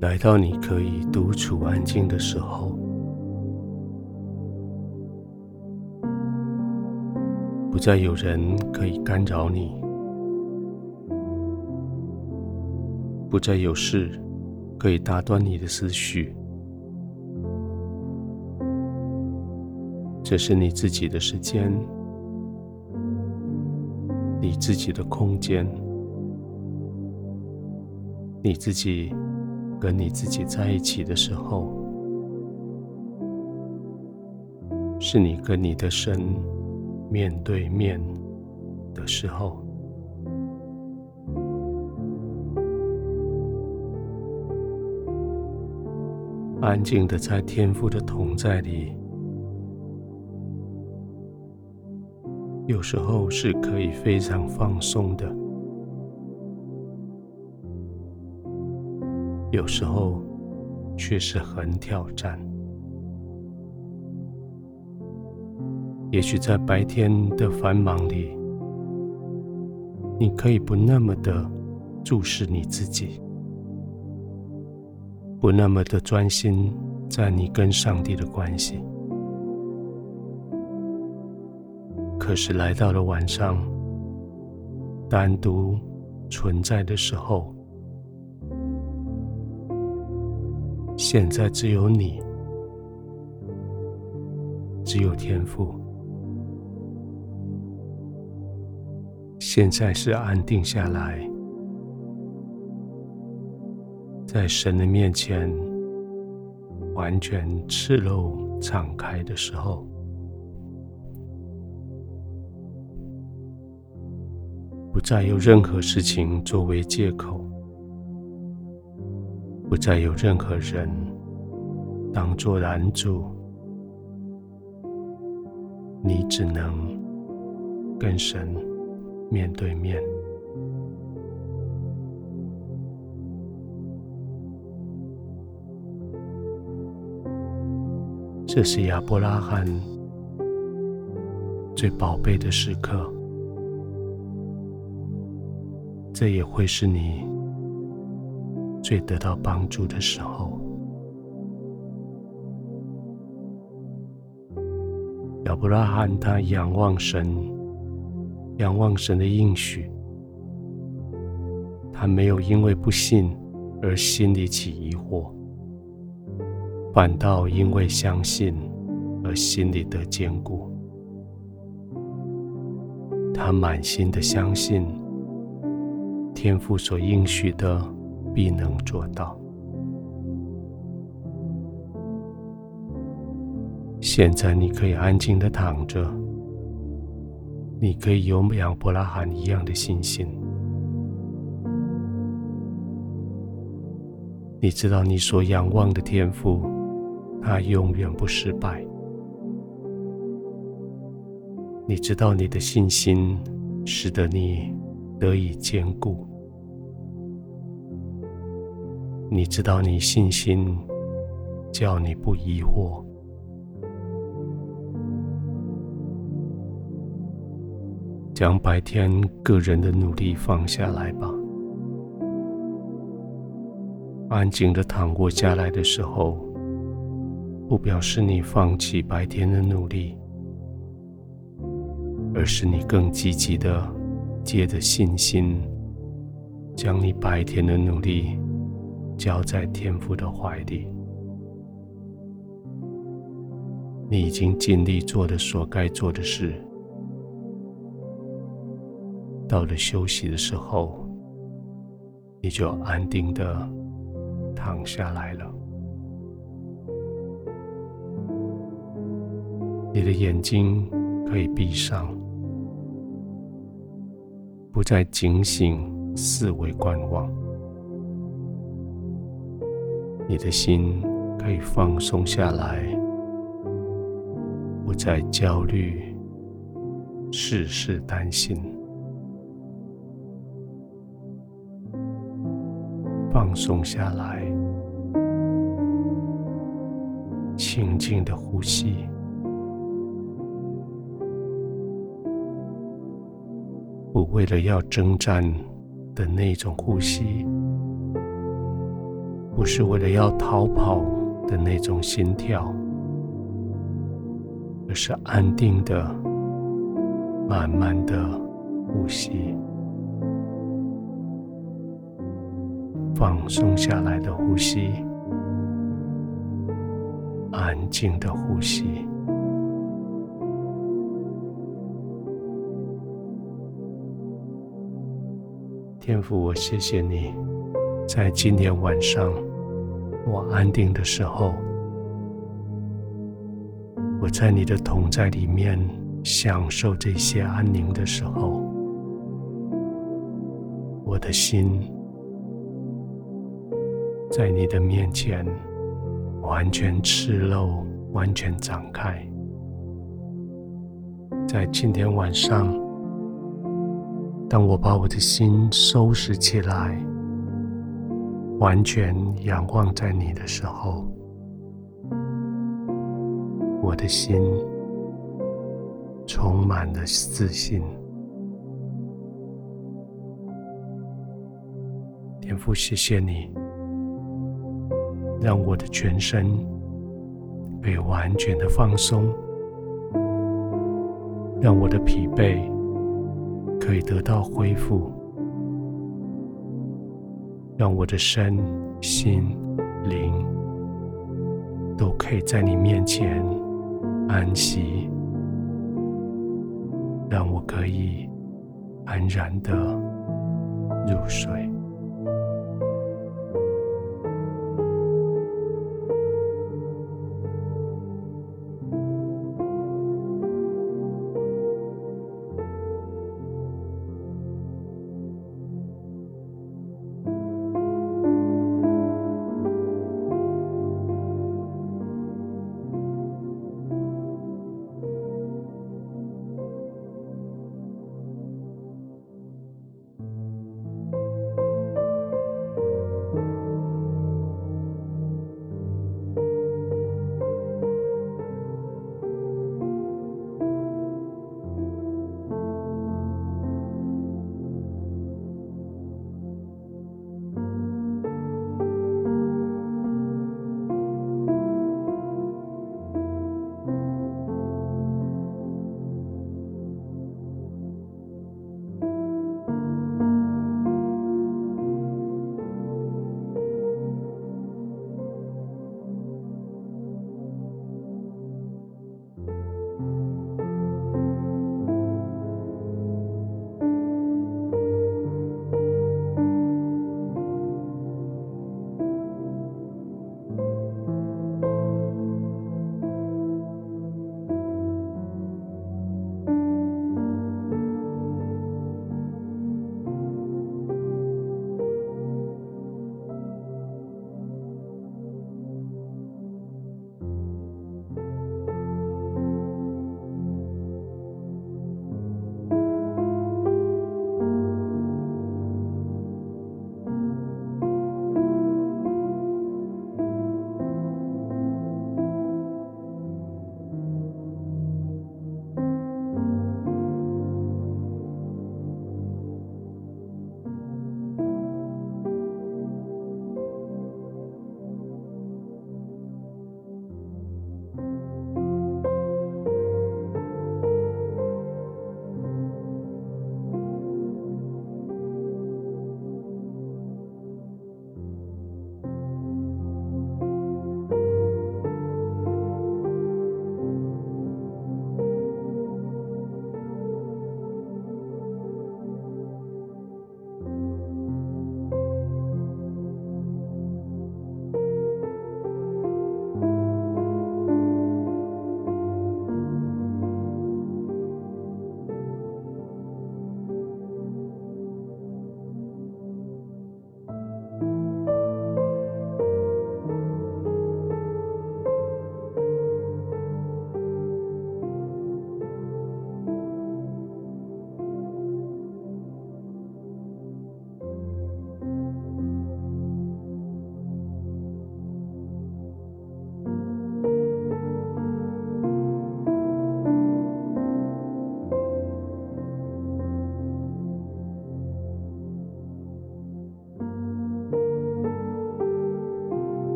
来到你可以独处安静的时候，不再有人可以干扰你，不再有事可以打断你的思绪。这是你自己的时间，你自己的空间，你自己。跟你自己在一起的时候，是你跟你的神面对面的时候。安静的在天父的同在里，有时候是可以非常放松的。有时候却是很挑战。也许在白天的繁忙里，你可以不那么的注视你自己，不那么的专心在你跟上帝的关系。可是来到了晚上，单独存在的时候，现在只有你，只有天赋。现在是安定下来，在神的面前完全赤露敞开的时候，不再有任何事情作为借口。不再有任何人当作拦阻，你只能跟神面对面。这是亚伯拉罕最宝贝的时刻，这也会是你。最得到帮助的时候，亚伯拉罕他仰望神，仰望神的应许，他没有因为不信而心里起疑惑，反倒因为相信而心里得坚固。他满心的相信天父所应许的。必能做到。现在你可以安静的躺着，你可以有亚伯拉罕一样的信心。你知道你所仰望的天赋，它永远不失败。你知道你的信心使得你得以坚固。你知道，你信心叫你不疑惑，将白天个人的努力放下来吧。安静的躺卧下来的时候，不表示你放弃白天的努力，而是你更积极的借着信心，将你白天的努力。交在天父的怀里，你已经尽力做了所该做的事。到了休息的时候，你就安定的躺下来了。你的眼睛可以闭上，不再警醒四围观望。你的心可以放松下来，不再焦虑，事事担心。放松下来，轻轻的呼吸，不为了要征战的那种呼吸。不是为了要逃跑的那种心跳，而是安定的、慢慢的呼吸，放松下来的呼吸，安静的呼吸。天父，我谢谢你，在今天晚上我安定的时候，我在你的同在里面享受这些安宁的时候，我的心在你的面前完全赤露，完全展开。在今天晚上。当我把我的心收拾起来，完全仰望在你的时候，我的心充满了自信。天父，谢谢你，让我的全身被完全的放松，让我的疲惫。可以得到恢复，让我的身心灵都可以在你面前安息，让我可以安然的入睡。